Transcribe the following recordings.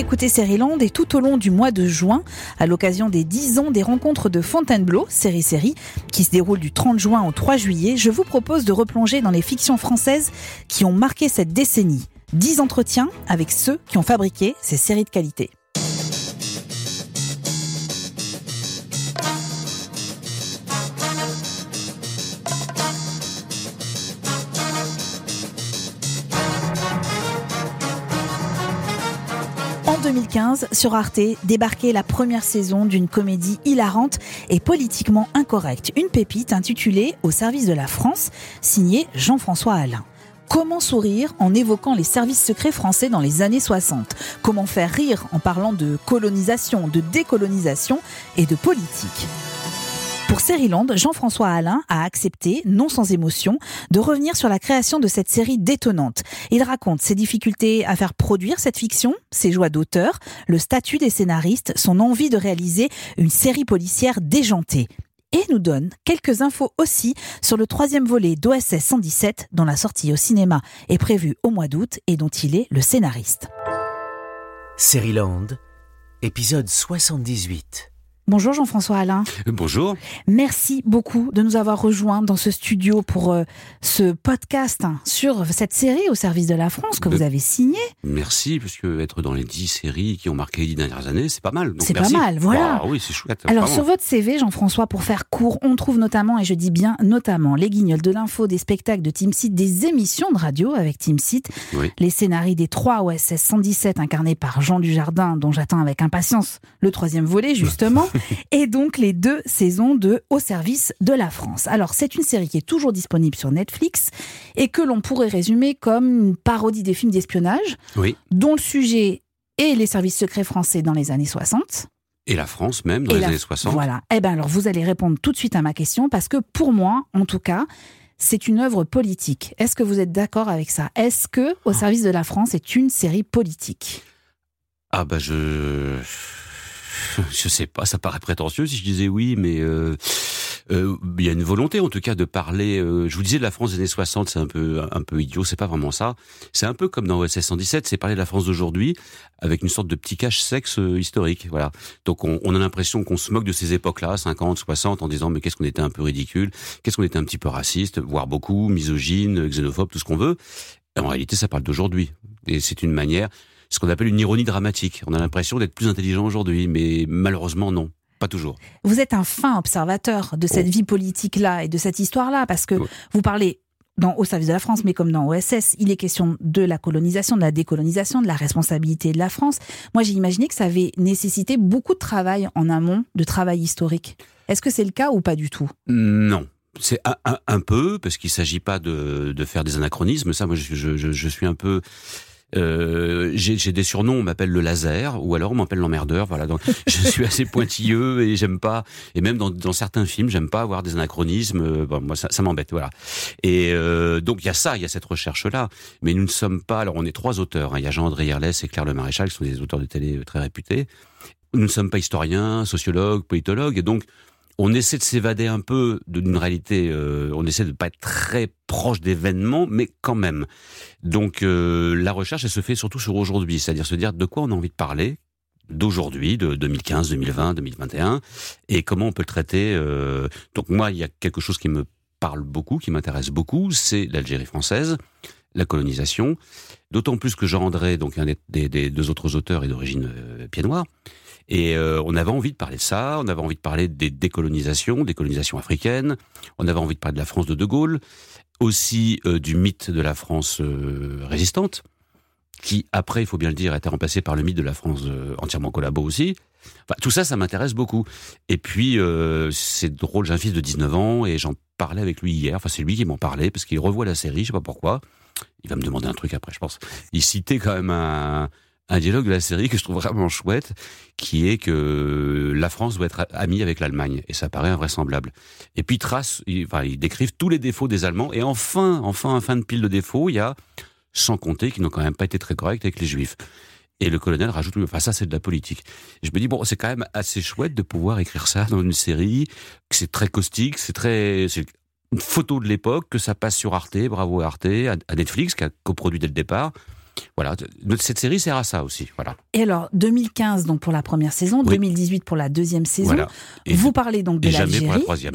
écoutez Land et tout au long du mois de juin, à l'occasion des 10 ans des rencontres de Fontainebleau, série série, qui se déroule du 30 juin au 3 juillet, je vous propose de replonger dans les fictions françaises qui ont marqué cette décennie. 10 entretiens avec ceux qui ont fabriqué ces séries de qualité. 2015, sur Arte, débarquait la première saison d'une comédie hilarante et politiquement incorrecte. Une pépite intitulée Au service de la France, signée Jean-François Alain. Comment sourire en évoquant les services secrets français dans les années 60 Comment faire rire en parlant de colonisation, de décolonisation et de politique? Pour Sériland, Jean-François Alain a accepté, non sans émotion, de revenir sur la création de cette série détonnante. Il raconte ses difficultés à faire produire cette fiction, ses joies d'auteur, le statut des scénaristes, son envie de réaliser une série policière déjantée et nous donne quelques infos aussi sur le troisième volet d'OSS 117 dont la sortie au cinéma est prévue au mois d'août et dont il est le scénariste. Land, épisode 78. Bonjour Jean-François Alain. Euh, bonjour. Merci beaucoup de nous avoir rejoints dans ce studio pour euh, ce podcast hein, sur cette série au service de la France que vous avez signé. Merci, parce que être dans les dix séries qui ont marqué les dix dernières années, c'est pas mal. C'est pas mal, voilà. Ah oui, c'est chouette. Alors sur votre CV, Jean-François, pour faire court, on trouve notamment, et je dis bien notamment, les guignols de l'info, des spectacles de Team Site, des émissions de radio avec Team Site, les scénarios des trois OSS 117 incarnés par Jean Dujardin, dont j'attends avec impatience le troisième volet justement. et donc les deux saisons de Au service de la France. Alors c'est une série qui est toujours disponible sur Netflix et que l'on pourrait résumer comme une parodie des films d'espionnage, dont le sujet est les services secrets français dans les années 60. Et la France même dans les années 60. Voilà. Eh bien alors vous allez répondre tout de suite à ma question parce que pour moi, en tout cas, c'est une œuvre politique. Est-ce que vous êtes d'accord avec ça? Est-ce que Au service de la France est une série politique? Ah bah je je sais pas, ça paraît prétentieux si je disais oui, mais euh, euh, il y a une volonté en tout cas de parler. Euh, je vous disais de la France des années 60, c'est un peu un peu idiot, c'est pas vraiment ça. C'est un peu comme dans OSS 117, c'est parler de la France d'aujourd'hui avec une sorte de petit cache-sexe historique. Voilà. Donc on, on a l'impression qu'on se moque de ces époques-là, 50, 60, en disant mais qu'est-ce qu'on était un peu ridicule, qu'est-ce qu'on était un petit peu raciste, voire beaucoup, misogyne, xénophobe, tout ce qu'on veut. En réalité, ça parle d'aujourd'hui. Et c'est une manière ce qu'on appelle une ironie dramatique. On a l'impression d'être plus intelligent aujourd'hui, mais malheureusement non. Pas toujours. Vous êtes un fin observateur de cette oh. vie politique-là et de cette histoire-là, parce que vous parlez dans Au service de la France, mais comme dans OSS, il est question de la colonisation, de la décolonisation, de la responsabilité de la France. Moi, j'ai imaginé que ça avait nécessité beaucoup de travail en amont, de travail historique. Est-ce que c'est le cas ou pas du tout? Non, c'est un, peu, parce qu'il ne s'agit pas de, faire des anachronismes. Ça, moi, je, je suis un peu euh, j'ai des surnoms, on m'appelle le laser, ou alors on m'appelle l'emmerdeur. Voilà, donc je suis assez pointilleux et j'aime pas. Et même dans, dans certains films, j'aime pas avoir des anachronismes. Euh, bon, moi, ça, ça m'embête, voilà. Et euh, donc il y a ça, il y a cette recherche-là. Mais nous ne sommes pas. Alors on est trois auteurs. Hein. Il y a Jean-André Hirlès et Claire Le Maréchal, qui sont des auteurs de télé euh, très réputés. Nous ne sommes pas historiens, sociologues, politologues, et donc on essaie de s'évader un peu d'une réalité, euh, on essaie de pas être très proche d'événements, mais quand même. Donc euh, la recherche, elle se fait surtout sur aujourd'hui, c'est-à-dire se dire de quoi on a envie de parler d'aujourd'hui, de 2015, 2020, 2021, et comment on peut le traiter. Euh... Donc moi, il y a quelque chose qui me parle beaucoup, qui m'intéresse beaucoup, c'est l'Algérie française, la colonisation. D'autant plus que Jean André, donc un des, des deux autres auteurs, est d'origine euh, pied noir. Et euh, on avait envie de parler de ça, on avait envie de parler des décolonisations, des colonisations africaines, on avait envie de parler de la France de De Gaulle, aussi euh, du mythe de la France euh, résistante, qui après, il faut bien le dire, a été remplacé par le mythe de la France entièrement collabo aussi. Enfin, tout ça, ça m'intéresse beaucoup. Et puis, c'est drôle, j'ai un fils de 19 ans et j'en parlais avec lui hier. Enfin, c'est lui qui m'en parlait parce qu'il revoit la série, je sais pas pourquoi. Il va me demander un truc après, je pense. Il citait quand même un un dialogue de la série que je trouve vraiment chouette, qui est que la France doit être amie avec l'Allemagne, et ça paraît invraisemblable. Et puis trace, ils, enfin, ils décrivent tous les défauts des Allemands, et enfin, enfin, en fin de pile de défauts, il y a, sans compter qu'ils n'ont quand même pas été très corrects avec les Juifs. Et le colonel rajoute, enfin ça c'est de la politique. je me dis bon, c'est quand même assez chouette de pouvoir écrire ça dans une série, que c'est très caustique, c'est très, c'est une photo de l'époque, que ça passe sur Arte, bravo Arte, à Netflix qui a coproduit dès le départ Voilà, cette série sert à ça aussi. Voilà. Et alors, 2015 donc pour la première saison, 2018 pour la deuxième saison. Vous parlez donc de l'Algérie. Jamais pour la troisième.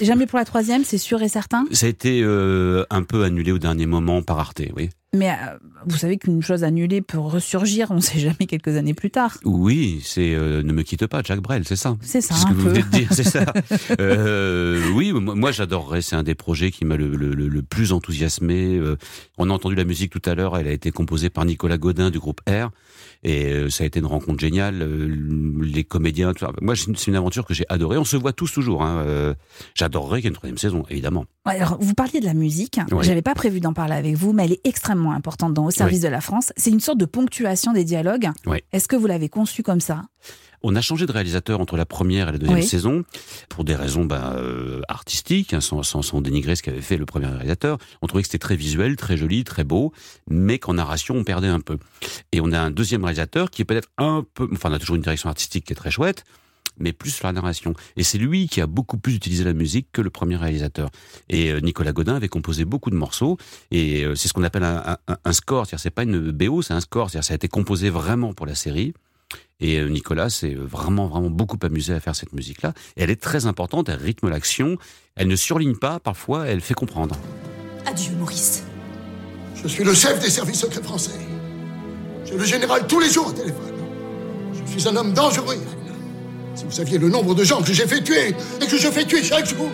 jamais pour la troisième, c'est sûr et certain? Ça a été euh, un peu annulé au dernier moment par Arte, oui. Mais euh, vous savez qu'une chose annulée peut ressurgir, on ne sait jamais quelques années plus tard. Oui, c'est euh, ne me quitte pas, Jacques Brel, c'est ça? C'est ça. C'est ce que vous venez de dire, c'est ça? Euh, oui, moi j'adorerais. C'est un des projets qui m'a le, plus enthousiasmé. on a entendu la musique tout à l'heure. Elle a été composée par Nicolas Godin du groupe R. Et ça a été une rencontre géniale. Les comédiens, moi c'est une aventure que j'ai adorée. On se voit tous toujours. Hein. J'adorerais qu'il y ait une troisième saison, évidemment. Alors vous parliez de la musique. J'avais pas prévu d'en parler avec vous, mais elle est extrêmement importante dans Au service de la France. C'est une sorte de ponctuation des dialogues. Est-ce que vous l'avez conçu comme ça? On a changé de réalisateur entre la première et la deuxième saison pour des raisons bah, euh, artistiques, hein, sans, sans, dénigrer ce qu'avait fait le premier réalisateur. On trouvait que c'était très visuel, très joli, très beau, mais qu'en narration on perdait un peu. Et on a un deuxième réalisateur qui est peut-être un peu, enfin on a toujours une direction artistique qui est très chouette, mais plus sur la narration. Et c'est lui qui a beaucoup plus utilisé la musique que le premier réalisateur. Et euh, Nicolas Godin avait composé beaucoup de morceaux, et euh, c'est ce qu'on appelle un, un, score, c'est-à-dire c'est pas une BO, c'est un score, c'est-à-dire ça a été composé vraiment pour la série. Et euh, Nicolas s'est vraiment, vraiment beaucoup amusé à faire cette musique-là. Elle est très importante, elle rythme l'action, elle ne surligne pas, parfois elle fait comprendre. Adieu Maurice. Je suis le chef des services secrets français. J'ai le général tous les jours au téléphone. Je suis un homme dangereux, si vous saviez le nombre de gens que j'ai fait tuer et que je fais tuer chaque jour.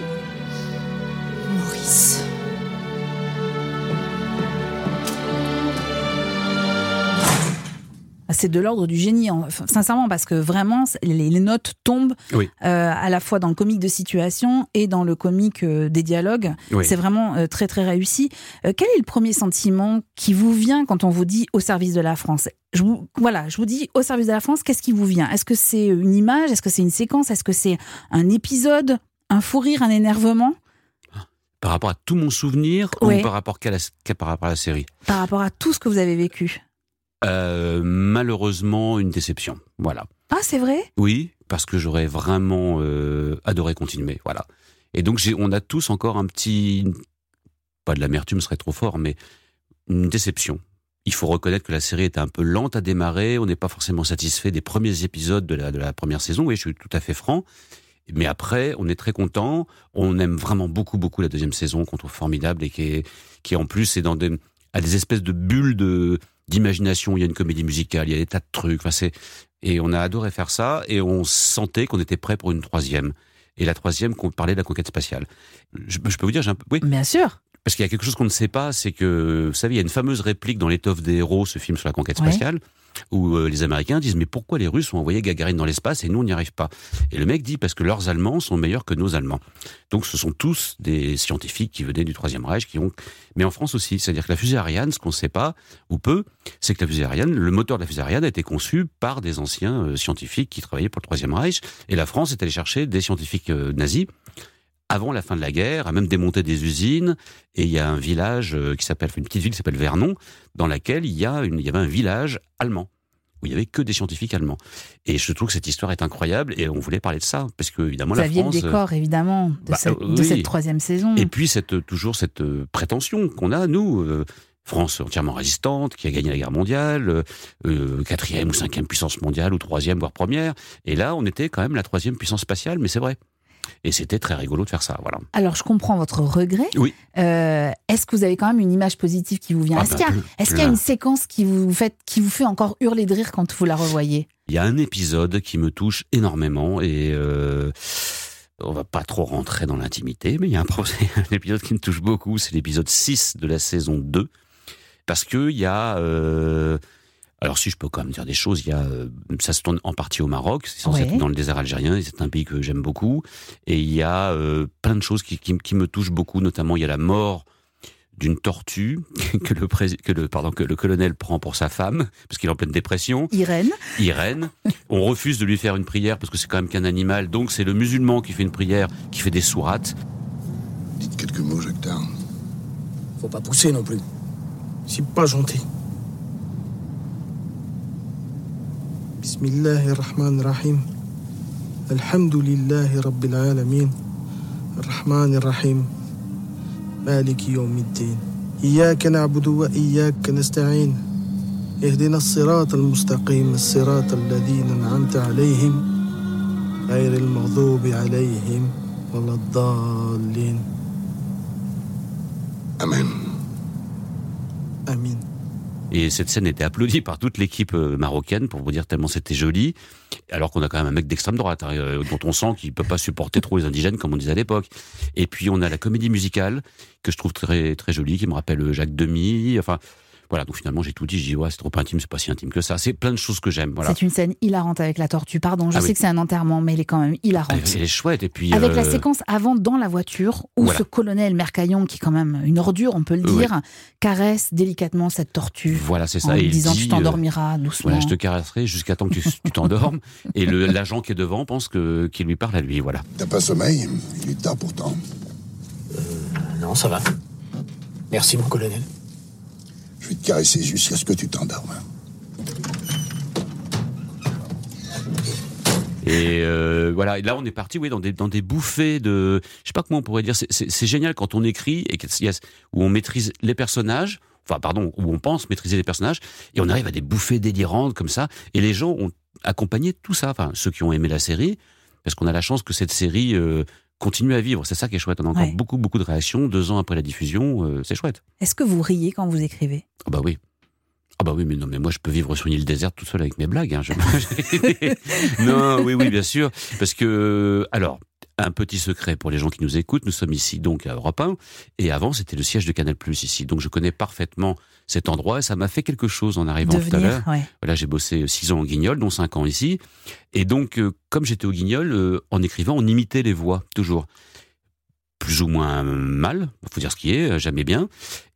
C'est de l'ordre du génie, sincèrement, parce que vraiment, les, notes tombent euh, à la fois dans le comique de situation et dans le comique euh, des dialogues. C'est vraiment euh, très très réussi. quel est le premier sentiment qui vous vient quand on vous dit au service de la France? Je vous, voilà, je vous dis au service de la France, qu'est-ce qui vous vient? Est-ce que c'est une image? Est-ce que c'est une séquence? Est-ce que c'est un épisode? Un fou rire? Un énervement? Par rapport à tout mon souvenir ou par rapport, à par rapport à la série? Par rapport à tout ce que vous avez vécu euh, Malheureusement, une déception. Voilà. Ah, c'est vrai? Oui, parce que j'aurais vraiment euh, adoré continuer. Voilà. Et donc, on a tous encore un petit. Pas de l'amertume serait trop fort, mais une déception il faut reconnaître que la série était un peu lente à démarrer. On n'est pas forcément satisfait des premiers épisodes de la, de la première saison. Oui, je suis tout à fait franc. Mais après, on est très content. On aime vraiment beaucoup, beaucoup la deuxième saison qu'on trouve formidable et qui est, qui en plus est dans des, à des espèces de bulles de, d'imagination. Il y a une comédie musicale, il y a des tas de trucs. Enfin, et on a adoré faire ça et on sentait qu'on était prêt pour une troisième. Et la troisième, qu'on parlait de la conquête spatiale. Je, je peux vous dire, j'ai un peu, oui? Bien sûr. Parce qu'il y a quelque chose qu'on ne sait pas, c'est que, vous savez, il y a une fameuse réplique dans L'étoffe des héros, ce film sur la conquête spatiale, où euh, les Américains disent mais pourquoi les Russes ont envoyé Gagarine dans l'espace et nous on n'y arrive pas? Et le mec dit parce que leurs Allemands sont meilleurs que nos Allemands. Donc ce sont tous des scientifiques qui venaient du Troisième Reich, qui ont, mais en France aussi, c'est-à-dire que la fusée Ariane, ce qu'on ne sait pas ou peu, c'est que la fusée Ariane, le moteur de la fusée Ariane a été conçu par des anciens euh, scientifiques qui travaillaient pour le Troisième Reich, et la France est allée chercher des scientifiques euh, nazis avant la fin de la guerre, a même démonté des usines. Et il y a un village euh, qui s'appelle, une petite ville qui s'appelle Vernon, dans laquelle il y, a une, il y avait un village allemand où il y avait que des scientifiques allemands. Et je trouve que cette histoire est incroyable et on voulait parler de ça parce que évidemment la France. le décor évidemment de, bah, cette, de, cette, troisième saison. Et puis cette toujours cette euh, prétention qu'on a nous. Euh, France entièrement résistante, qui a gagné la guerre mondiale, quatrième ou cinquième puissance mondiale, ou troisième, voire première. Et là, on était quand même la troisième puissance spatiale, mais c'est vrai. Et c'était très rigolo de faire ça. Voilà. Alors, je comprends votre regret. Oui. Euh, est-ce que vous avez quand même une image positive qui vous vient? Ah, Est-ce qu'il y, a, y a une séquence qui vous, fait, qui vous fait encore hurler de rire quand vous la revoyez? Il y a un épisode qui me touche énormément et. Euh, on va pas trop rentrer dans l'intimité, mais il y a un, un, épisode qui me touche beaucoup, c'est l'épisode 6 de la saison 2. Parce que il y a. Euh, alors si je peux quand même dire des choses, il y a, euh, ça se tourne en partie au Maroc, c'est censé être dans le désert algérien, c'est un pays que j'aime beaucoup, et il y a euh, plein de choses qui, qui, me touchent beaucoup, notamment il y a la mort d'une tortue que le, que le, pardon, que le colonel prend pour sa femme, parce qu'il est en pleine dépression. Irène. Irène. On refuse de lui faire une prière, parce que c'est quand même qu'un animal, donc c'est le musulman qui fait une prière, qui fait des sourates. Dites quelques mots, Jacques Tarn. Faut pas pousser non plus. C'est pas gentil. بسم الله الرحمن الرحيم. الحمد لله رب العالمين. الرحمن الرحيم. مالك يوم الدين. إياك نعبد وإياك نستعين. اهدنا الصراط المستقيم الصراط الذين أنعمت عليهم غير المغضوب عليهم ولا الضالين. Amen. Et cette scène était applaudie par toute l'équipe euh, marocaine pour vous dire tellement c'était joli. Alors qu'on a quand même un mec d'extrême droite, hein, euh, dont on sent qu'il peut pas supporter trop les indigènes, comme on disait à l'époque. Et puis on a la comédie musicale que je trouve très très jolie, qui me rappelle euh, Jacques Demy. Enfin, voilà. Donc finalement, j'ai tout dit. J'ai dit, ouais, c'est trop intime, c'est pas si intime que ça. C'est plein de choses que j'aime. Voilà. C'est une scène hilarante avec la tortue. Pardon, je Ah sais oui. que c'est un enterrement, mais elle est quand même hilarante. Elle est chouette. Et puis. Avec la euh, séquence avant dans la voiture où Voilà. ce colonel Mercaillon, qui est quand même une ordure, on peut le Ouais. dire, caresse délicatement cette tortue Voilà, c'est en ça. Et lui il disant dit, tu euh, t'endormiras doucement. Voilà, je te caresserai jusqu'à temps que tu t'endormes. et le- l'agent qui est devant pense que qu'il lui parle à lui. Voilà. T'as pas sommeil? Il est tard pourtant. Non, ça va. Merci, mon colonel. Vais te caresser jusqu'à ce que tu t'endormes. Et euh, voilà, et là on est parti, oui, dans des dans des bouffées de, je sais pas comment on pourrait dire. C'est- génial quand on écrit et qu'il y a- où on maîtrise les personnages. Enfin, pardon, où on pense maîtriser les personnages et on arrive à des bouffées délirantes comme ça. Et les gens ont accompagné tout ça. Enfin, ceux qui ont aimé la série, parce qu'on a la chance que cette série euh, continue à vivre. C'est ça qui est chouette. On a encore Ouais. beaucoup beaucoup de réactions deux ans après la diffusion. euh, c'est chouette. Est-ce que vous riez quand vous écrivez? Ah bah oui. Ah bah oui, mais non, mais moi je peux vivre sur une île déserte tout seul avec mes blagues. Hein. Je- non, oui, oui, bien sûr, parce que alors. Un petit secret pour les gens qui nous écoutent, nous sommes ici donc à Europe 1, et avant c'était le siège de Canal Plus ici, donc je connais parfaitement cet endroit et ça m'a fait quelque chose en arrivant tout à l'heure. Ouais. Voilà, j'ai bossé six ans au Guignol, dont cinq ans ici. Et donc, euh, comme j'étais au Guignol, euh, en écrivant, on imitait les voix, toujours. Plus ou moins mal, faut dire ce qui est, euh, jamais bien.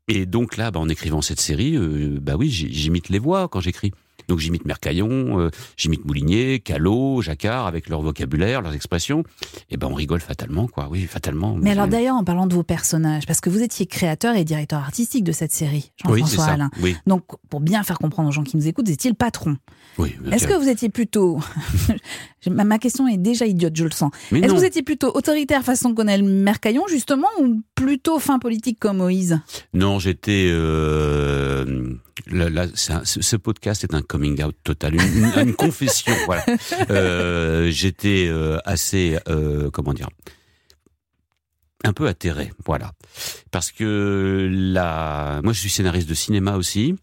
Et donc là, bah, en écrivant cette série, euh, bah oui, j'imite les voix quand j'écris. Donc j'imite Mercaillon, euh, j'imite Moulinier, Callot, Jacquard, avec leur vocabulaire, leurs expressions. Et ben on rigole fatalement, quoi. Oui, fatalement. Mais alors d'ailleurs, en parlant de vos personnages, parce que vous étiez créateur et directeur artistique de cette série, oui, Jean-François ça. Alain. Oui, Donc, pour bien faire comprendre aux gens qui nous écoutent, vous étiez le patron. oui. Est-ce que vous étiez plutôt... ma, question est déjà idiote, je le sens. Mais Est-ce que vous étiez plutôt autoritaire façon colonel Mercaillon, justement, ou plutôt fin politique comme Moïse? Non, j'étais. Euh, là, un- ce podcast est un coming out total, une, une- une confession. Voilà. Euh, j'étais euh, assez, euh, comment dire, un peu atterré, voilà, parce que là, moi, je suis scénariste de cinéma aussi,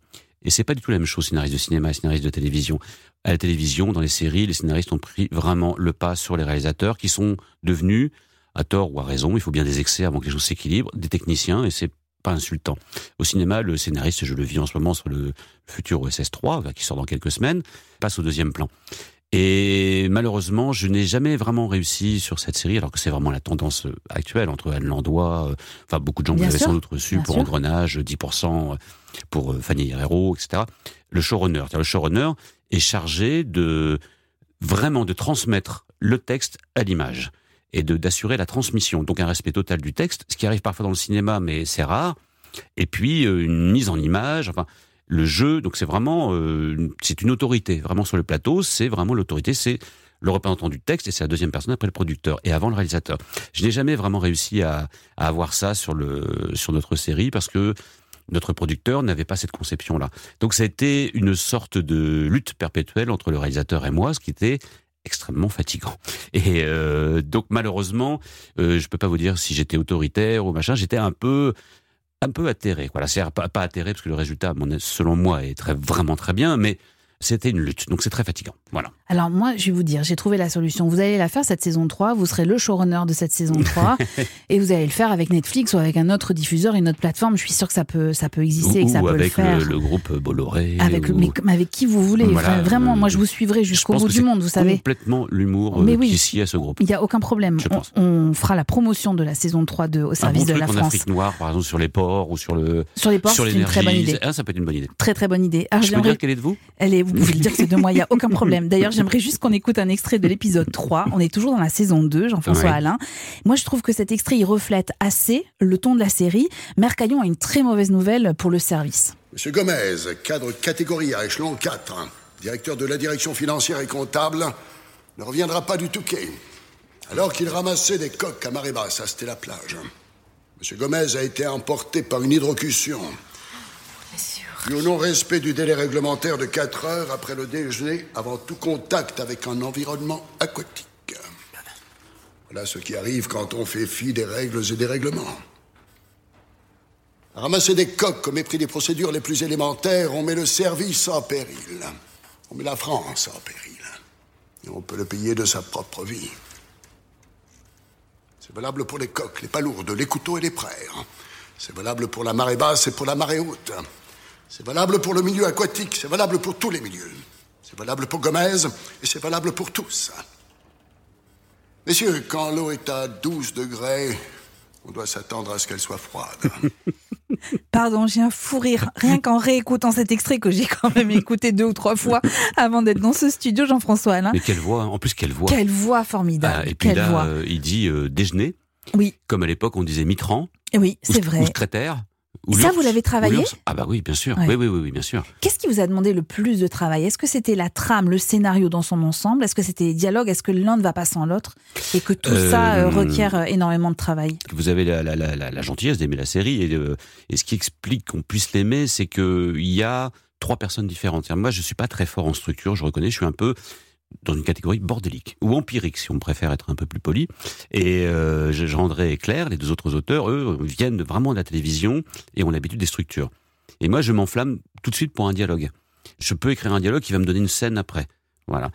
et c'est pas du tout la même chose, scénariste de cinéma et scénariste de télévision. À la télévision, dans les séries, les scénaristes ont pris vraiment le pas sur les réalisateurs, qui sont devenus, à tort ou à raison, il faut bien des excès avant que les choses s'équilibrent, des techniciens, et c'est pas insultant. Au cinéma, le scénariste, je le vis en ce moment sur le futur OSS 3, qui sort dans quelques semaines, passe au deuxième plan. Et malheureusement, je n'ai jamais vraiment réussi sur cette série, alors que c'est vraiment la tendance euh, actuelle entre Anne Landois, euh, enfin beaucoup de gens vous avez sûr, sans doute reçu pour sûr. Engrenage, 10% pour euh, Fanny Herrero, etc. Le showrunner, le showrunner est chargé de vraiment de transmettre le texte à l'image et d'assurer la transmission, donc un respect total du texte, ce qui arrive parfois dans le cinéma, mais c'est rare. Et puis euh, une mise en image, enfin le jeu, donc c'est vraiment euh, c'est une autorité vraiment sur le plateau, c'est vraiment l'autorité, c'est le représentant du texte et c'est la deuxième personne après le producteur et avant le réalisateur. Je n'ai jamais vraiment réussi à, à avoir ça sur le sur notre série parce que notre producteur n'avait pas cette conception-là. Donc ça a été une sorte de lutte perpétuelle entre le réalisateur et moi, ce qui était extrêmement fatigant. Et euh, donc malheureusement, euh, je peux pas vous dire si j'étais autoritaire ou machin, j'étais un peu un peu atterré. Voilà, c'est pas, pas atterré parce que le résultat, selon moi, est très vraiment très bien, mais c'était une lutte. Donc c'est très fatigant. Voilà. Alors moi, je vais vous dire, j'ai trouvé la solution. Vous allez la faire cette saison 3, vous serez le showrunner de cette saison 3, et vous allez le faire avec Netflix ou avec un autre diffuseur, une autre plateforme. Je suis sûre que ça peut, ça peut exister et que ça ou peut le faire. le, le groupe Bolloré. Avec, ou- mais avec qui vous voulez. Voilà, Enfin, vraiment, euh, moi je vous suivrai jusqu'au bout du monde, vous savez. Complètement l'humour euh, oui. qui s'y à ce groupe. Il n'y a aucun problème. Je On, pense. on fera la promotion de la saison 3 de, au Un service bon de truc la en France. Afrique noire, par exemple, sur les ports ou sur le Sur les ports, c'est une très bonne idée. Ah, ça peut être une bonne idée. Très très bonne idée. Je peux dire quelle est de vous? Elle est, vous pouvez le dire, c'est de moi, il n'y a aucun problème. D'ailleurs, j'aimerais juste qu'on écoute un extrait de l'épisode 3. On est toujours dans la saison 2, Jean-François Ouais. Alain. Moi, je trouve que cet extrait, il reflète assez le ton de la série. Mercaillon a une très mauvaise nouvelle pour le service. Monsieur Gomez, cadre catégorie à échelon 4, directeur de la direction financière et comptable, ne reviendra pas du Touquet. Alors qu'il ramassait des coques à marée basse à Stella Plage. Monsieur Gomez a été emporté par une hydrocution. Puis au non-respect du délai réglementaire de 4 heures après le déjeuner, avant tout contact avec un environnement aquatique. Voilà ce qui arrive quand on fait fi des règles et des règlements. Ramasser des coques au mépris des procédures les plus élémentaires, on met le service en péril. On met la France en péril. Et on peut le payer de sa propre vie. C'est valable pour les coques, les palourdes, les couteaux et les prères. C'est valable pour la marée basse et pour la marée haute. C'est valable pour le milieu aquatique, c'est valable pour tous les milieux. C'est valable pour Gomez et c'est valable pour tous. Messieurs, quand l'eau est à 12 degrés, on doit s'attendre à ce qu'elle soit froide. Pardon, j'ai un fou rire. Rien qu'en réécoutant cet extrait que j'ai quand même écouté deux ou trois fois avant d'être dans ce studio, Jean-François Alain. Mais quelle voix, en plus quelle voix. Quelle voix formidable. Ah, et puis quelle là, voix. euh, il dit euh, déjeuner, Oui, comme à l'époque on disait mitran. oui, ou- c'est vrai. Ou secrétaire. Ça, vous l'avez travaillé. Ah bah oui, bien sûr. Ouais. Oui, oui, oui, oui, bien sûr. Qu'est-ce qui vous a demandé le plus de travail? Est-ce que c'était la trame, le scénario dans son ensemble? Est-ce que c'était les dialogues? Est-ce que l'un ne va pas sans l'autre? Et que tout ça euh, Euh, requiert euh, énormément de travail? Vous avez la, la, la, la, la gentillesse d'aimer la série et, euh, et ce qui explique qu'on puisse l'aimer, c'est que il y a trois personnes différentes. Moi, je suis pas très fort en structure, je reconnais, je suis un peu dans une catégorie bordélique ou empirique, si on préfère être un peu plus poli. Et euh, Gendré et Claire, les deux autres auteurs, eux, viennent vraiment de la télévision et ont l'habitude des structures. Et moi, je m'enflamme tout de suite pour un dialogue. Je peux écrire un dialogue qui va me donner une scène après. Voilà.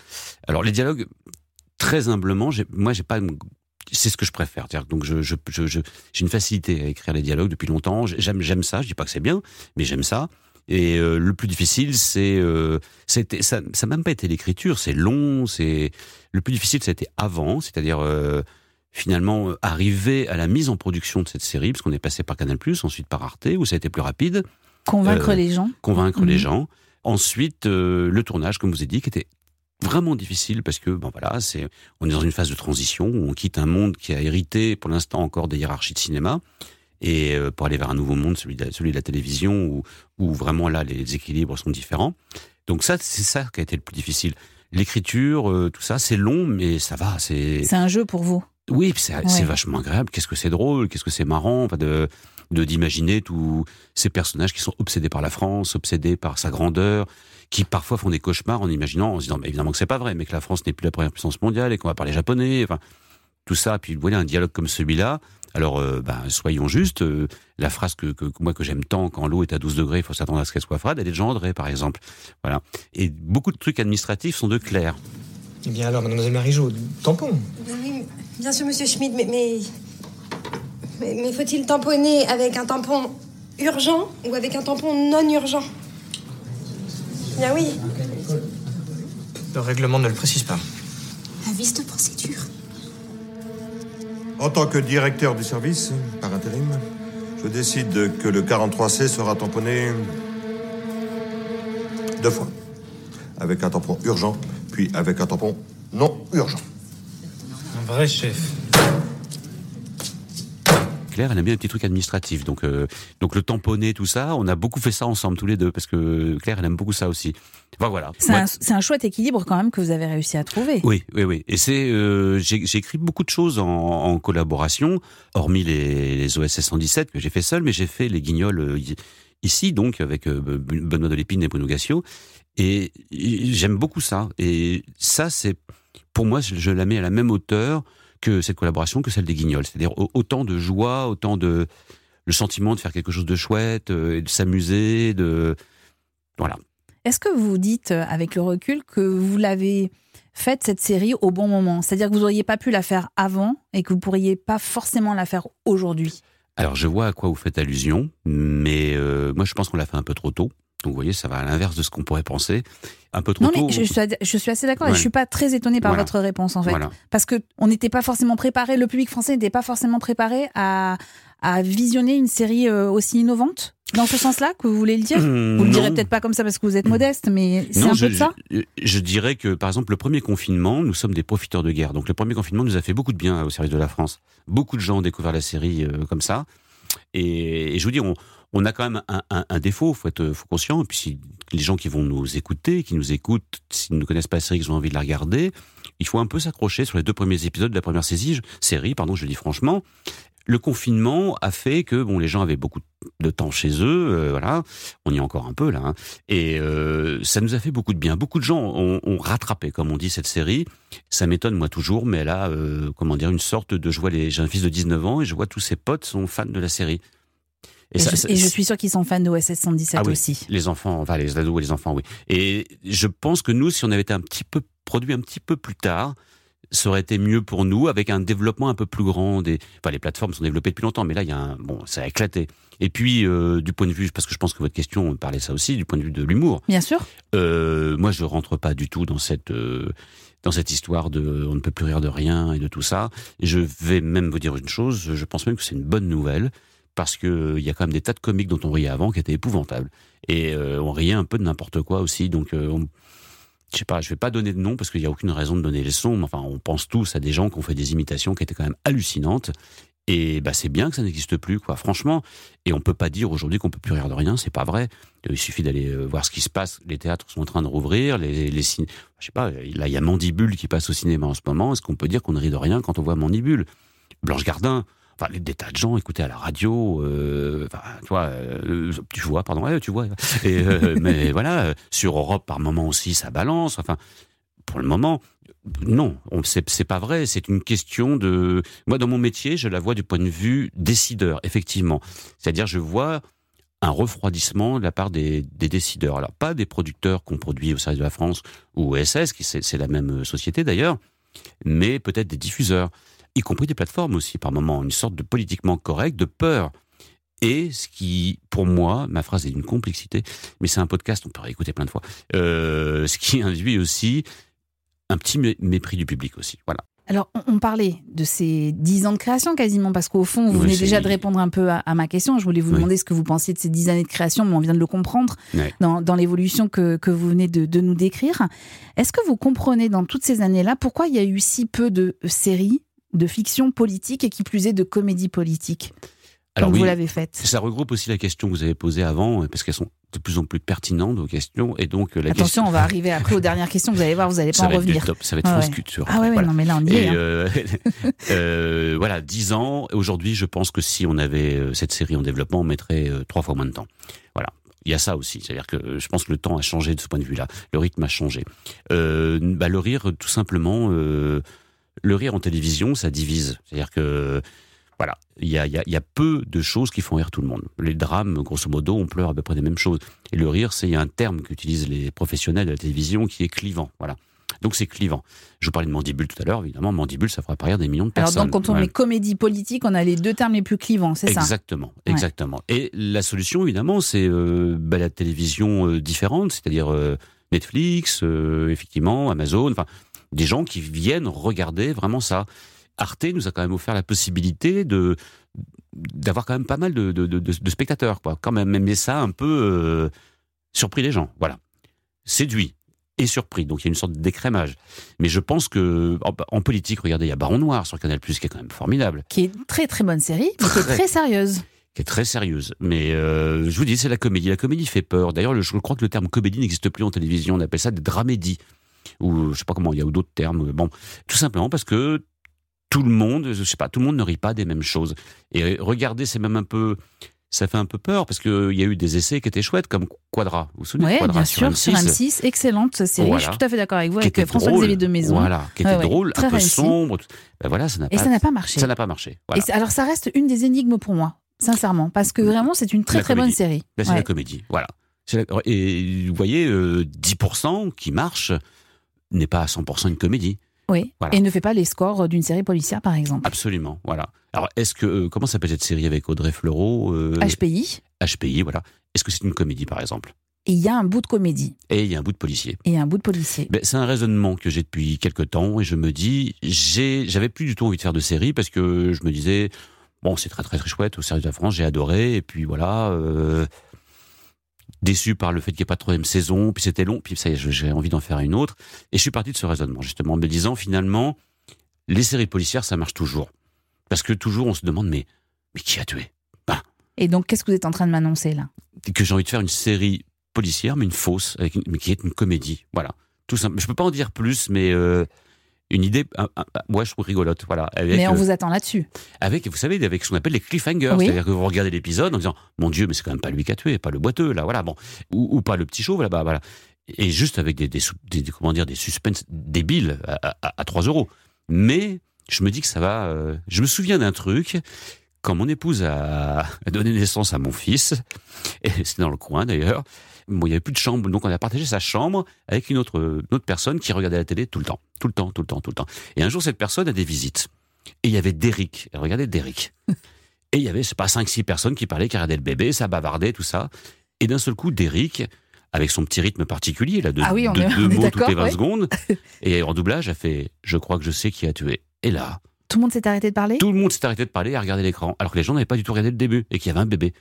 Alors les dialogues, très humblement, moi, j'ai pas c'est ce que je préfère. Donc, je, je, je, je- j'ai une facilité à écrire les dialogues depuis longtemps. J'aime ça. Je dis pas que c'est bien, mais j'aime ça. Et euh, le plus difficile, c'est, euh, c'était, ça, ça n'a même pas été l'écriture. C'est long. C'est le plus difficile, ça a été avant, c'est-à-dire euh, finalement arriver à la mise en production de cette série, parce qu'on est passé par Canal+, ensuite par Arte, où ça a été plus rapide Convaincre les gens convaincre Mhm. les gens. Ensuite, le tournage, comme vous avez dit, qui était vraiment difficile parce que bon voilà, c'est on est dans une phase de transition où on quitte un monde qui a hérité pour l'instant encore des hiérarchies de cinéma et euh, pour aller vers un nouveau monde, celui de la, celui de la télévision où où vraiment là les équilibres sont différents. Donc ça, c'est ça qui a été le plus difficile. L'écriture, euh, tout ça, c'est long, mais ça va. C'est un jeu pour vous? oui, c'est Ouais. vachement agréable. Qu'est-ce que c'est drôle, qu'est-ce que c'est marrant enfin, de d'imaginer tous ces personnages qui sont obsédés par la France, obsédés par sa grandeur, qui parfois font des cauchemars en imaginant, en se disant mais évidemment que c'est pas vrai, mais que la France n'est plus la première puissance mondiale et qu'on va parler japonais. Enfin, tout ça. Puis vous voyez un dialogue comme celui-là. Alors, euh, ben, soyons justes. euh, la phrase que, que, moi que j'aime tant, quand l'eau est à 12 degrés, il faut s'attendre à ce qu'elle soit froide. Elle est de Jean André, par exemple. Voilà. Et beaucoup de trucs administratifs sont de Claire. Eh bien alors, mademoiselle Marie-Jo, tampon. Oui, bien sûr, monsieur Schmidt, mais. Mais, mais, mais faut-il tamponner avec un tampon urgent ou avec un tampon non urgent? Bien oui. Le règlement ne le précise pas. Vice de procédure. En tant que directeur du service, par intérim, je décide que le 43C sera tamponné deux fois. Avec un tampon urgent, puis avec un tampon non urgent. Un vrai chef. Claire, elle aime bien les petits trucs administratifs. Donc, euh, donc le tamponner, tout ça, on a beaucoup fait ça ensemble tous les deux parce que Claire, elle aime beaucoup ça aussi. Enfin, voilà. C'est Moi- un, chouette équilibre quand même que vous avez réussi à trouver. Oui, oui, oui. Et c'est, euh, j'ai écrit beaucoup de choses en, en collaboration, hormis les, les OSS 117 que j'ai fait seul, mais j'ai fait les Guignols euh, ici, donc avec Benoît Delépine et Bruno Gassio. Et j'aime beaucoup ça. Et ça, c'est pour moi, je la mets à la même hauteur que cette collaboration, que celle des Guignols. C'est-à-dire au- autant de joie, autant de le sentiment de faire quelque chose de chouette, euh, et de s'amuser, de voilà. Est-ce que vous dites, euh, avec le recul, que vous l'avez faite, cette série, au bon moment? C'est-à-dire que vous n'auriez pas pu la faire avant et que vous pourriez pas forcément la faire aujourd'hui? Alors je vois à quoi vous faites allusion, mais euh, moi je pense qu'on l'a fait un peu trop tôt. Donc vous voyez, ça va à l'inverse de ce qu'on pourrait penser. Un peu trop Non, tôt. mais je, suis ad- je suis assez d'accord et je suis pas très étonnée par Voilà. votre réponse, en fait. Voilà. Parce que on n'était pas forcément préparé, le public français n'était pas forcément préparé à, à visionner une série euh, aussi innovante Dans ce sens-là que vous voulez le dire? Hum, Vous le direz non. peut-être pas comme ça parce que vous êtes modeste, mais c'est Non, un je, peu de ça? je, je dirais que, par exemple, le premier confinement, nous sommes des profiteurs de guerre. Donc, le premier confinement nous a fait beaucoup de bien au service de la France. Beaucoup de gens ont découvert la série euh, comme ça. Et, et je vous dis, on, on a quand même un, un, un défaut, faut être faut conscient. Et puis, si les gens qui vont nous écouter, qui nous écoutent, s'ils ne connaissent pas la série, qu'ils ont envie de la regarder, il faut un peu s'accrocher sur les deux premiers épisodes de la première série, série pardon, je le dis franchement. le confinement a fait que bon, les gens avaient beaucoup de temps chez eux, euh, voilà. On y est encore un peu là, hein. et euh, ça nous a fait beaucoup de bien. Beaucoup de gens ont, rattrapé, comme on dit, cette série. Ça m'étonne moi toujours, mais elle a, euh, comment dire, une sorte de. Je j'ai un fils de 19 ans et je vois tous ses potes sont fans de la série. Et, ça- je, ça- et je suis sûre qu'ils sont fans de OSS 117 ah oui, aussi. Les enfants, enfin les ados et les enfants, oui. Et je pense que nous, si on avait été un petit peu produit un petit peu plus tard, ça aurait été mieux pour nous, avec un développement un peu plus grand. Des, enfin, les plateformes sont développées depuis longtemps, mais là, il y a un, bon, ça a éclaté. Et puis, euh, du point de vue, parce que je pense que votre question parlait ça aussi, du point de vue de l'humour. Bien sûr. Euh, moi, je rentre pas du tout dans cette euh, dans cette histoire de on ne peut plus rire de rien et de tout ça. Et je vais même vous dire une chose, je pense même que c'est une bonne nouvelle parce que il y a quand même des tas de comiques dont on riait avant qui étaient épouvantables et euh, on riait un peu de n'importe quoi aussi. Donc, euh, on- je sais pas, je vais pas donner de nom parce qu'il y a aucune raison de donner les sons. Mais enfin, on pense tous à des gens qui ont fait des imitations qui étaient quand même hallucinantes. Et bah c'est bien que ça n'existe plus, quoi. Franchement, et on peut pas dire aujourd'hui qu'on peut plus rire de rien, c'est pas vrai. Euh, Il suffit d'aller euh, voir ce qui se passe. Les théâtres sont en train de rouvrir. Les, les je sais pas. Là, il y a Mandibule qui passe au cinéma en ce moment. Est-ce qu'on peut dire qu'on ne rit de rien quand on voit Mandibule? Blanche Gardin. Enfin, des tas de gens écoutaient à la radio. Euh, enfin, tu vois, euh, tu vois, pardon, ouais, tu vois. Et, euh, mais voilà, sur Europe par moment aussi, ça balance. Enfin, pour le moment, non, on- c'est pas vrai. C'est une question de. Moi, dans mon métier, je la vois du point de vue décideur, effectivement. C'est-à-dire, je vois un refroidissement de la part des, des décideurs. Alors, pas des producteurs qu'on produit au service de la France ou au SS, qui c'est la même société d'ailleurs, mais peut-être des diffuseurs, y compris des plateformes aussi, par moment, une sorte de politiquement correct, de peur. Et ce qui, pour moi, ma phrase est d'une complexité, mais c'est un podcast, on peut réécouter plein de fois, euh, ce qui induit aussi un petit mé- mépris du public aussi. Voilà. Alors, on, on parlait de ces dix ans de création quasiment, parce qu'au fond, vous Oui, venez déjà de répondre un peu à, à ma question. Je voulais vous Oui. demander ce que vous pensiez de ces dix années de création, mais on vient de le comprendre dans, dans l'évolution que, que vous venez de, de nous décrire. Est-ce que vous comprenez dans toutes ces années-là pourquoi il y a eu si peu de séries de fiction politique et qui plus est de comédie politique Alors comme oui, vous l'avez faite ça regroupe aussi la question que vous avez posée avant, parce qu'elles sont de plus en plus pertinentes vos questions, et donc euh, la Attention, question. on va arriver après aux dernières questions. Vous allez voir, vous n'allez pas ça en va être du revenir. top, ça va être Ah ouais. culture. Ah ouais, Voilà. non, mais là, on y est. Et hein. euh, euh, voilà, 10 ans. Aujourd'hui, je pense que si on avait euh, cette série en développement, on mettrait euh, trois fois moins de temps. Voilà. Il y a ça aussi, c'est-à-dire que euh, je pense que le temps a changé de ce point de vue-là, le rythme a changé. Euh, bah, le rire, tout simplement, euh, le rire en télévision, ça divise. C'est-à-dire que voilà, il y a, il y, a, il y a peu de choses qui font rire tout le monde. Les drames, grosso modo, on pleure à peu près des mêmes choses. Et le rire, c'est un terme qu'utilisent les professionnels de la télévision qui est clivant. Voilà. Donc c'est clivant. Je vous parlais de mandibule tout à l'heure, évidemment. Mandibule, ça fera pas rire des millions de Alors personnes. donc, quand on met comédie politique, on a les deux termes les plus clivants, c'est ça? Exactement, Ouais. exactement. Et la solution, évidemment, c'est euh, bah, la télévision euh, différente, c'est-à-dire euh, Netflix, effectivement, Amazon, enfin, des gens qui viennent regarder vraiment ça. Arte nous a quand même offert la possibilité de d'avoir quand même pas mal de, de, de, de spectateurs, quoi. Quand même, mais ça a un peu euh, surpris les gens, voilà. Séduit et surpris, donc il y a une sorte d'écrémage. Mais je pense que en, politique, regardez, il y a Baron Noir sur Canal+, qui est quand même formidable Qui est une très très bonne série, mais qui est Très. sérieuse. qui est très sérieuse. Mais euh, je vous dis, c'est la comédie. La comédie fait peur. D'ailleurs, le- je crois que le terme comédie n'existe plus en télévision. On appelle ça des dramédies. Ou je sais pas comment, il y a d'autres termes. Bon, tout simplement parce que tout le monde, je sais pas, tout le monde ne rit pas des mêmes choses. Et regardez, c'est même un peu... Ça fait un peu peur parce qu'il y a eu des essais qui étaient chouettes, comme Quadra. Vous vous souvenez Oui, Quadra bien sûr, sur M6, excellente série. Voilà. Je suis tout à fait d'accord avec vous, avec François-Xavier de Maison. Voilà, qui était Ouais, drôle, très un peu réussi. sombre. Ben voilà, ça n'a Et pas, ça n'a pas marché. ça n'a pas marché. Voilà. Et c'est- alors ça reste une des énigmes pour moi, sincèrement, parce que vraiment c'est une très La très bonne série. Là, c'est Ouais. la comédie. Voilà. Et vous voyez, euh, 10% qui marche n'est pas à 100% une comédie. Oui. Voilà. Et ne fait pas les scores d'une série policière, par exemple. Absolument. Voilà. Alors, est-ce que. euh, comment s'appelle cette série avec Audrey Fleurot euh, HPI. HPI, voilà. Est-ce que c'est une comédie, par exemple? Et il y a un bout de comédie Et il y a un bout de policier. et un bout de policier. Ben, c'est un raisonnement que j'ai depuis quelques temps et je me dis, j'ai, j'avais plus du tout envie de faire de série parce que je me disais, bon, c'est très très très chouette au service de la France, j'ai adoré et puis voilà, euh, déçu par le fait qu'il n'y ait pas de troisième saison, puis c'était long, puis ça y est, j'ai envie d'en faire une autre et je suis parti de ce raisonnement justement en me disant finalement, les séries policières ça marche toujours parce que toujours on se demande mais mais qui a tué? Et donc qu'est-ce que vous êtes en train de m'annoncer là? Que j'ai envie de faire une série policière, mais une fausse, avec une- mais qui est une comédie. Voilà. Tout simple. Je peux pas en dire plus, mais euh, Une idée, un- un- un- moi je trouve rigolote, voilà. Avec, Mais on euh, vous attend là-dessus. avec, vous savez, avec ce qu'on appelle les cliffhangers. Oui. C'est-à-dire que vous regardez l'épisode en disant, mon Dieu, mais c'est quand même pas lui qui a tué, pas le boiteux, là, voilà, bon. Ou, ou pas le petit chauve, là-bas, voilà. Et juste avec des, des, comment dire, des suspens débiles à, à, à 3 euros. Mais je me dis que ça va. euh, je me souviens d'un truc. Quand mon épouse a, a donné naissance à mon fils, et c'était dans le coin d'ailleurs, bon, il n'y avait plus de chambre, donc on a partagé sa chambre avec une autre, une autre personne qui regardait la télé tout le temps, tout le temps, tout le temps, tout le temps. Et un jour, cette personne a des visites. Et il y avait Derrick. Elle regardait Derrick. Et il y avait, c'est pas 5-6 personnes qui parlaient, qui regardaient le bébé, ça bavardait, tout ça. Et d'un seul coup, Derrick, avec son petit rythme particulier, là, de, Ah oui, on de est- deux mots toutes les 20 ouais. secondes, et en doublage, a fait Je crois que je sais qui a tué. Et là, Tout le monde s'est arrêté de parler? tout le monde s'est arrêté de parler et a regardé l'écran, alors que les gens n'avaient pas du tout regardé le début, et qu'il y avait un bébé.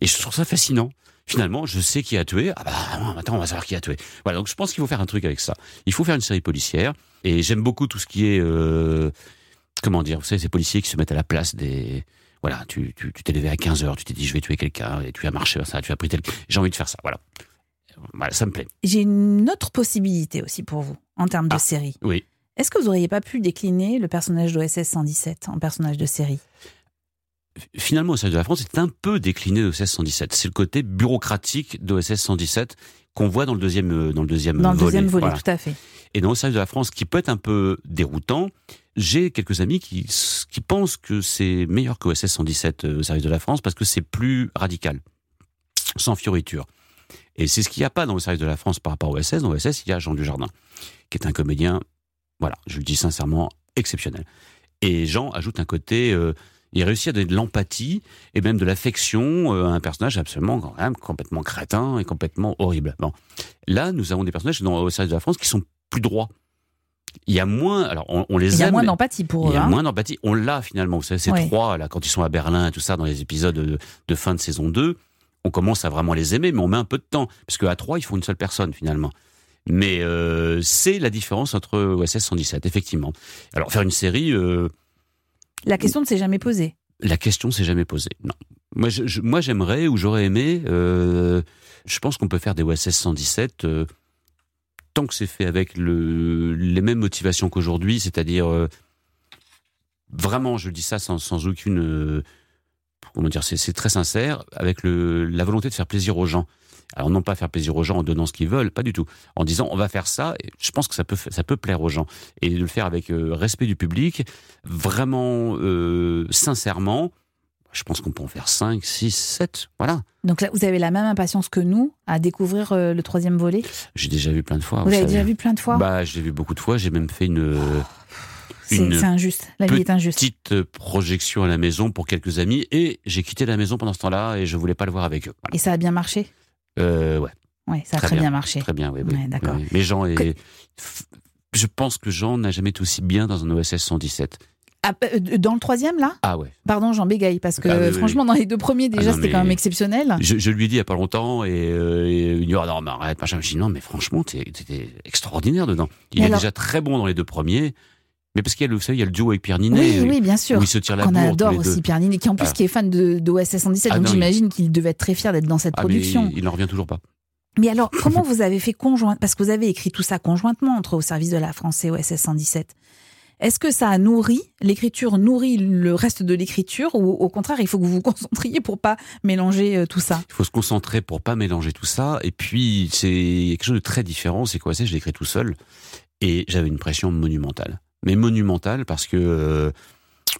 Et je trouve ça fascinant. Finalement, je sais qui a tué. Ah bah, attends, on va savoir qui a tué. Voilà, donc je pense qu'il faut faire un truc avec ça. Il faut faire une série policière. Et j'aime beaucoup tout ce qui est. euh, comment dire Vous savez, ces policiers qui se mettent à la place des. Voilà, tu tu tu t'es levé à 15h, tu t'es dit je vais tuer quelqu'un, et tu as marché vers ça, tu as pris tel. J'ai envie de faire ça, voilà. Voilà, ça me plaît. J'ai une autre possibilité aussi pour vous, en termes de Ah. série. Oui. Est-ce que vous n'auriez pas pu décliner le personnage d'OSS 117 en personnage de série? Finalement, au service de la France, c'est un peu décliné d'OSS 117. C'est le côté bureaucratique d'OSS 117 qu'on voit dans le deuxième, euh, dans le deuxième Dans le volet. deuxième volet, Voilà. tout à fait. Et dans le service de la France, qui peut être un peu déroutant, j'ai quelques amis qui, qui pensent que c'est meilleur que OSS 117 euh, au service de la France parce que c'est plus radical, sans fioriture. Et c'est ce qu'il n'y a pas dans le service de la France par rapport au OSS. Dans OSS, il y a Jean Dujardin, qui est un comédien, voilà, je le dis sincèrement, exceptionnel. Et Jean ajoute un côté, euh, il réussit à donner de l'empathie et même de l'affection euh, à un personnage absolument quand même complètement crétin et complètement horrible. Bon, là, nous avons des personnages dans au service de la France qui sont plus droits. Il y a moins, alors on, on les Il y a aime, moins d'empathie pour il eux. y a hein. moins d'empathie. On l'a finalement. Vous savez, ces trois, là, quand ils sont à Berlin et tout ça, dans les épisodes de, de fin de saison 2, on commence à vraiment les aimer, mais on met un peu de temps. Parce qu'à trois, ils font une seule personne finalement. Mais euh, c'est la différence entre OSS 117, effectivement. Alors, faire une série, euh, La question ne s'est jamais posée. la question s'est jamais posée. Non. Moi, moi, j'aimerais ou j'aurais aimé. euh, je pense qu'on peut faire des OSS 117 euh, tant que c'est fait avec le, les mêmes motivations qu'aujourd'hui, c'est-à-dire euh, vraiment, je dis ça sans, sans aucune. comment dire, c'est très sincère, avec la volonté de faire plaisir aux gens. Alors non pas faire plaisir aux gens en donnant ce qu'ils veulent, pas du tout. En disant on va faire ça, je pense que ça peut ça peut plaire aux gens et de le faire avec euh, respect du public, vraiment euh, sincèrement. Je pense qu'on peut en faire 5, 6, 7, voilà. Donc là, vous avez la même impatience que nous à découvrir euh, le troisième volet? J'ai déjà vu plein de fois. vous l'avez savez. déjà vu plein de fois? Bah, je l'ai vu beaucoup de fois. J'ai même fait une, C'est injuste. La vie est injuste. petite projection à la maison pour quelques amis et j'ai quitté la maison pendant ce temps-là et je voulais pas le voir avec eux. Voilà. Et ça a bien marché? Euh, ouais, Oui, ça a Très très, bien. bien. marché. très bien, oui. Ouais, d'accord. Mais Jean est. Que- Je pense que Jean n'a jamais été aussi bien dans un OSS 117. Ah, euh, dans le troisième, là? Ah ouais. Pardon, j'en bégaye, parce que Ah oui, oui, franchement, dans les deux premiers, déjà, non, c'était quand même exceptionnel. Je, je lui ai dit il y a pas longtemps et, euh, et il me dit ah non mais arrête machin. Je dis non mais franchement t'es t'es extraordinaire dedans. Il Mais est alors- déjà très bon dans les deux premiers. Mais parce qu'il y a le, vous savez, il y a le duo avec Pierre Oui, Ninet. oui, bien sûr. Où ils se tirent la Qu'on adore aussi Pierre Ninet, qui en plus Ah. qui est fan de, de OSS 117, Ah donc non, il- j'imagine qu'il devait être très fier d'être dans cette Ah, production. il, il en revient toujours pas. Mais alors, comment vous avez fait conjoint Parce que vous avez écrit tout ça conjointement entre au service de la France et OSS 117. Est-ce que ça a nourri, l'écriture nourrit le reste de l'écriture ou au contraire, il faut que vous vous concentriez pour pas mélanger euh, tout ça? Il faut se concentrer pour pas mélanger tout ça. Et puis, c'est quelque chose de très différent. C'est quoi C'est je l'ai écrit tout seul. Et j'avais une pression monumentale. Mais monumentale parce que, euh,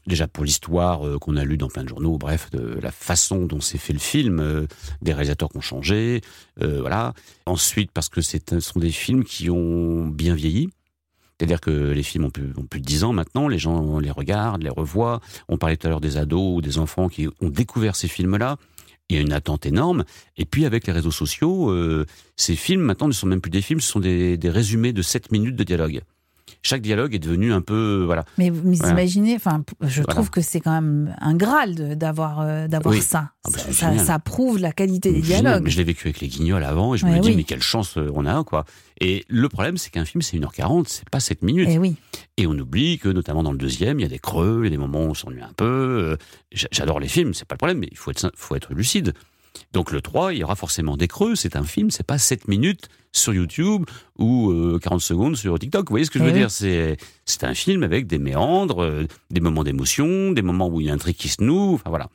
déjà pour l'histoire euh, qu'on a lue dans plein de journaux, bref, de la façon dont s'est fait le film, euh, des réalisateurs qui ont changé, voilà. Ensuite, parce que ce sont des films qui ont bien vieilli. C'est-à-dire que les films ont plus, de 10 ans maintenant, les gens les regardent, les revoient. On parlait tout à l'heure des ados ou des enfants qui ont découvert ces films-là. Il y a une attente énorme. Et puis avec les réseaux sociaux, ces films maintenant ne sont même plus des films, ce sont des, des résumés de 7 minutes de dialogue. Chaque dialogue est devenu un peu... Voilà. Mais vous Voilà. imaginez, enfin, je Voilà. trouve que c'est quand même un graal d'avoir euh, d'avoir Oui. ça. Ah bah, ça, prouve la qualité des Génial. dialogues. Mais je l'ai vécu avec les guignols avant et je Ouais, me dis, oui. mais quelle chance euh, on a, quoi. Et le problème, c'est qu'un film, c'est 1h40, c'est pas 7 minutes. Eh oui. Et on oublie que, notamment dans le deuxième, il y a des creux, il y a des moments où on s'ennuie un peu. Euh, j'a- J'adore les films, c'est pas le problème, mais il faut être, faut être lucide. Donc le 3, il y aura forcément des creux. C'est un film, c'est pas 7 minutes sur YouTube ou euh, 40 secondes sur TikTok. Vous voyez ce que je veux dire? C'est c'est un film avec des méandres, euh, des moments d'émotion, des moments où il y a un truc qui se noue. Enfin voilà.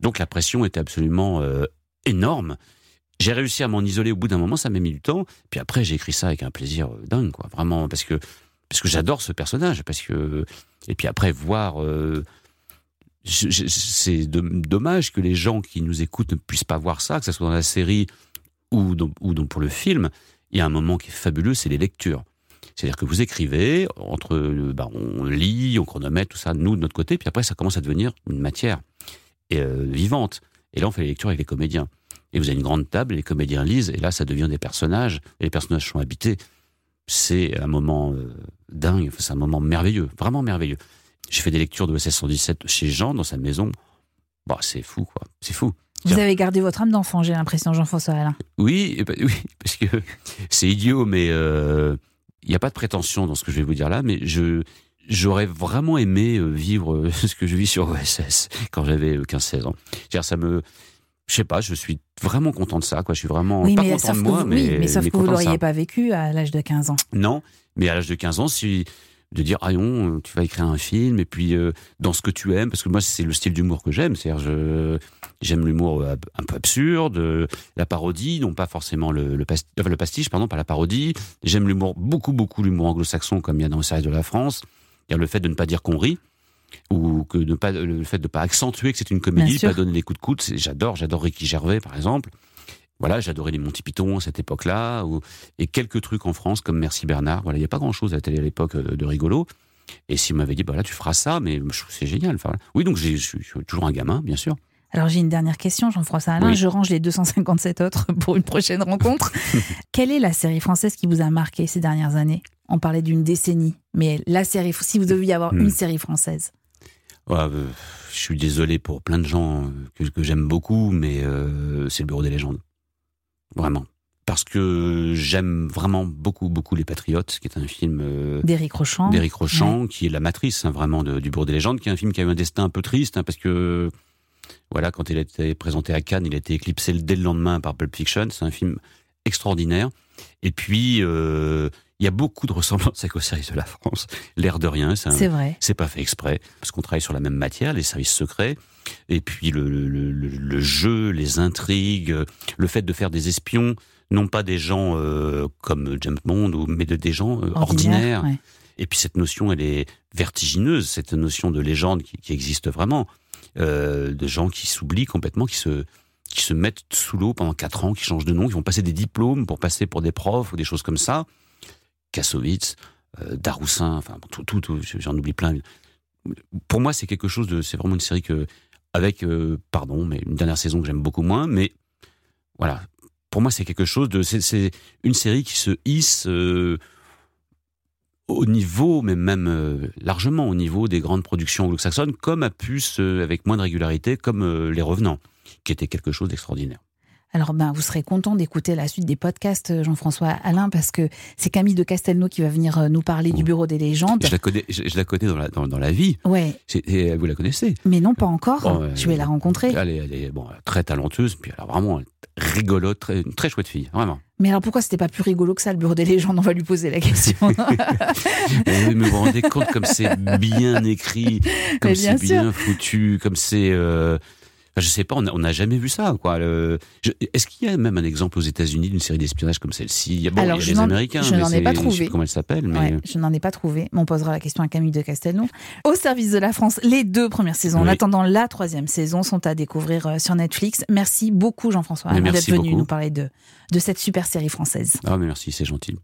Donc la pression était absolument euh, énorme. J'ai réussi à m'en isoler au bout d'un moment, ça m'a mis du temps. Puis après, j'ai écrit ça avec un plaisir euh, dingue, quoi. Vraiment, parce que parce que j'adore ce personnage, parce que et puis après voir. C'est dommage que les gens qui nous écoutent ne puissent pas voir ça, que ce soit dans la série ou dans- pour le film. Il y a un moment qui est fabuleux, c'est les lectures. C'est-à-dire que vous écrivez, entre, euh, bah, on lit, on chronomètre, tout ça, nous de notre côté, puis après ça commence à devenir une matière et, euh, vivante. Et là, on fait les lectures avec les comédiens. Et vous avez une grande table, et les comédiens lisent, et là, ça devient des personnages, et les personnages sont habités. C'est un moment euh, dingue, c'est un moment merveilleux, vraiment merveilleux. J'ai fait des lectures de OSS 117 chez Jean, dans sa maison. Bah, c'est fou, quoi. C'est fou. Vous avez gardé votre âme d'enfant, j'ai l'impression, Jean-François Alain. Oui, eh ben, oui, parce que c'est idiot, mais euh, il n'y a pas de prétention dans ce que je vais vous dire là, mais je j'aurais vraiment aimé euh, vivre euh, ce que je vis sur OSS quand j'avais 15-16 ans. C'est-à-dire, ça me, je sais pas, je suis vraiment content de ça, quoi. Je suis vraiment pas content sauf de moi, vous, mais, oui, mais sauf mais que vous content ça. l'auriez pas vécu à l'âge de 15 ans. Non, mais à l'âge de 15 ans, si de dire ah non, tu vas écrire un film et puis euh, dans ce que tu aimes, parce que moi c'est le style d'humour que j'aime, c'est-à-dire je j'aime l'humour euh, un peu absurde, euh, la parodie, non pas forcément le le, pas- enfin, le pastiche, pardon, pas la parodie. J'aime l'humour beaucoup beaucoup l'humour anglo-saxon comme il y a dans le service de la France, c'est-à-dire le fait de ne pas dire qu'on rit ou que de pas le fait de pas accentuer que c'est une comédie, pas donner des coups de coude. J'adore, j'adore Ricky Gervais par exemple. Voilà, j'adorais les Monty Python à cette époque-là, ou- et quelques trucs en France comme Merci Bernard. Voilà, il n'y a pas grand-chose à la télé à l'époque euh, de rigolo. Et s'il m'avait dit, bah là, tu feras ça, mais c'est génial. Enfin, oui, donc j'ai- je suis toujours un gamin, bien sûr. Alors j'ai une dernière question, Jean-François Alain. Oui. Je range les 257 autres pour une prochaine rencontre. Quelle est la série française qui vous a marqué ces dernières années? On parlait d'une décennie, mais la série, si vous deviez avoir Hmm. une série française. Ouais, euh, je suis désolé pour plein de gens euh, que, que j'aime beaucoup, mais euh, c'est le Bureau des légendes. Vraiment. Parce que j'aime vraiment beaucoup, beaucoup Les Patriotes, qui est un film euh, D'Éric Rochant. d'Éric Rochant, qui est la matrice hein, vraiment de- du Bureau des légendes, qui est un film qui a eu un destin un peu triste, hein, parce que voilà, quand il a été présenté à Cannes, il a été éclipsé dès le lendemain par Pulp Fiction. C'est un film extraordinaire. Et puis, euh, il y a beaucoup de ressemblances avec au service de la France. L'air de rien, C'est vrai. c'est pas fait exprès, parce qu'on travaille sur la même matière, les services secrets, et puis le, le, le- le jeu, les intrigues, le fait de faire des espions, non pas des gens euh, comme James Bond, ou, mais de, des gens euh, ordinaires. ouais. Et puis cette notion, elle est vertigineuse, cette notion de légende qui, qui existe vraiment, euh, de gens qui s'oublient complètement, qui se qui se mettent sous l'eau pendant quatre ans, qui changent de nom, qui vont passer des diplômes pour passer pour des profs ou des choses comme ça. Kassovitz, euh, Daroussin, enfin tout, tout, tout, j'en oublie plein. Pour moi, c'est quelque chose de, c'est vraiment une série que, avec, euh, pardon, mais une dernière saison que j'aime beaucoup moins, mais voilà. Pour moi, c'est quelque chose de, c'est, une série qui se hisse euh, au niveau, mais même euh, largement au niveau des grandes productions anglo-saxonnes, comme a pu avec moins de régularité, comme Les Revenants, qui était quelque chose d'extraordinaire. Alors ben, vous serez content d'écouter la suite des podcasts, euh, Jean-François Alain, parce que c'est Camille de Castelnau qui va venir euh, nous parler du. Bureau des légendes. Je la connais, je, je la connais dans la, dans, dans la vie. Ouais, et vous la connaissez? Mais non pas encore. Bon, euh, Je vais la rencontrer. Elle est, elle est, bon, très talenteuse, puis elle a vraiment rigolote, très, une très chouette fille, vraiment. Mais alors pourquoi c'était pas plus rigolo que ça, le Bureau des légendes? On va lui poser la question. Mais vous vous rendez compte comme c'est bien écrit, comme bien c'est bien foutu, comme c'est. Euh, enfin, je sais pas, on n'a jamais vu ça, quoi. Le- je- Est-ce qu'il y a même un exemple aux États-Unis d'une série d'espionnage comme celle-ci? Il y a, bon, Alors, il y a je les Américains, je n'en ai pas Je sais trouvé. plus comment elle s'appelle, mais. Ouais, je n'en ai pas trouvé, mais on posera la question à Camille de Castelnau. Au service de la France, les deux premières saisons, en attendant la troisième saison, sont à découvrir euh, sur Netflix. Merci beaucoup Jean-François d'être venu beaucoup. nous parler de, de cette super série française. Ah, mais merci, c'est gentil.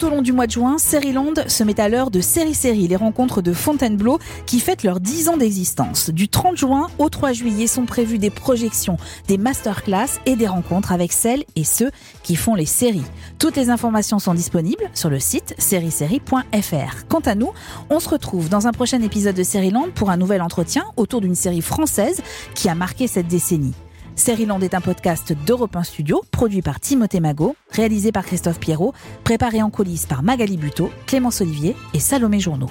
Tout au long du mois de juin, Seriland se met à l'heure de Série Série, les rencontres de Fontainebleau qui fêtent leurs 10 ans d'existence. Du 30 juin au 3 juillet sont prévues des projections, des masterclass et des rencontres avec celles et ceux qui font les séries. Toutes les informations sont disponibles sur le site sériesérie.fr. Quant à nous, on se retrouve dans un prochain épisode de Seriland pour un nouvel entretien autour d'une série française qui a marqué cette décennie. Seriland est un podcast d'Europe 1 Studio, produit par Timothée Magot, réalisé par Christophe Pierrot, préparé en coulisses par Magali Buteau, Clémence Olivier et Salomé Journeau.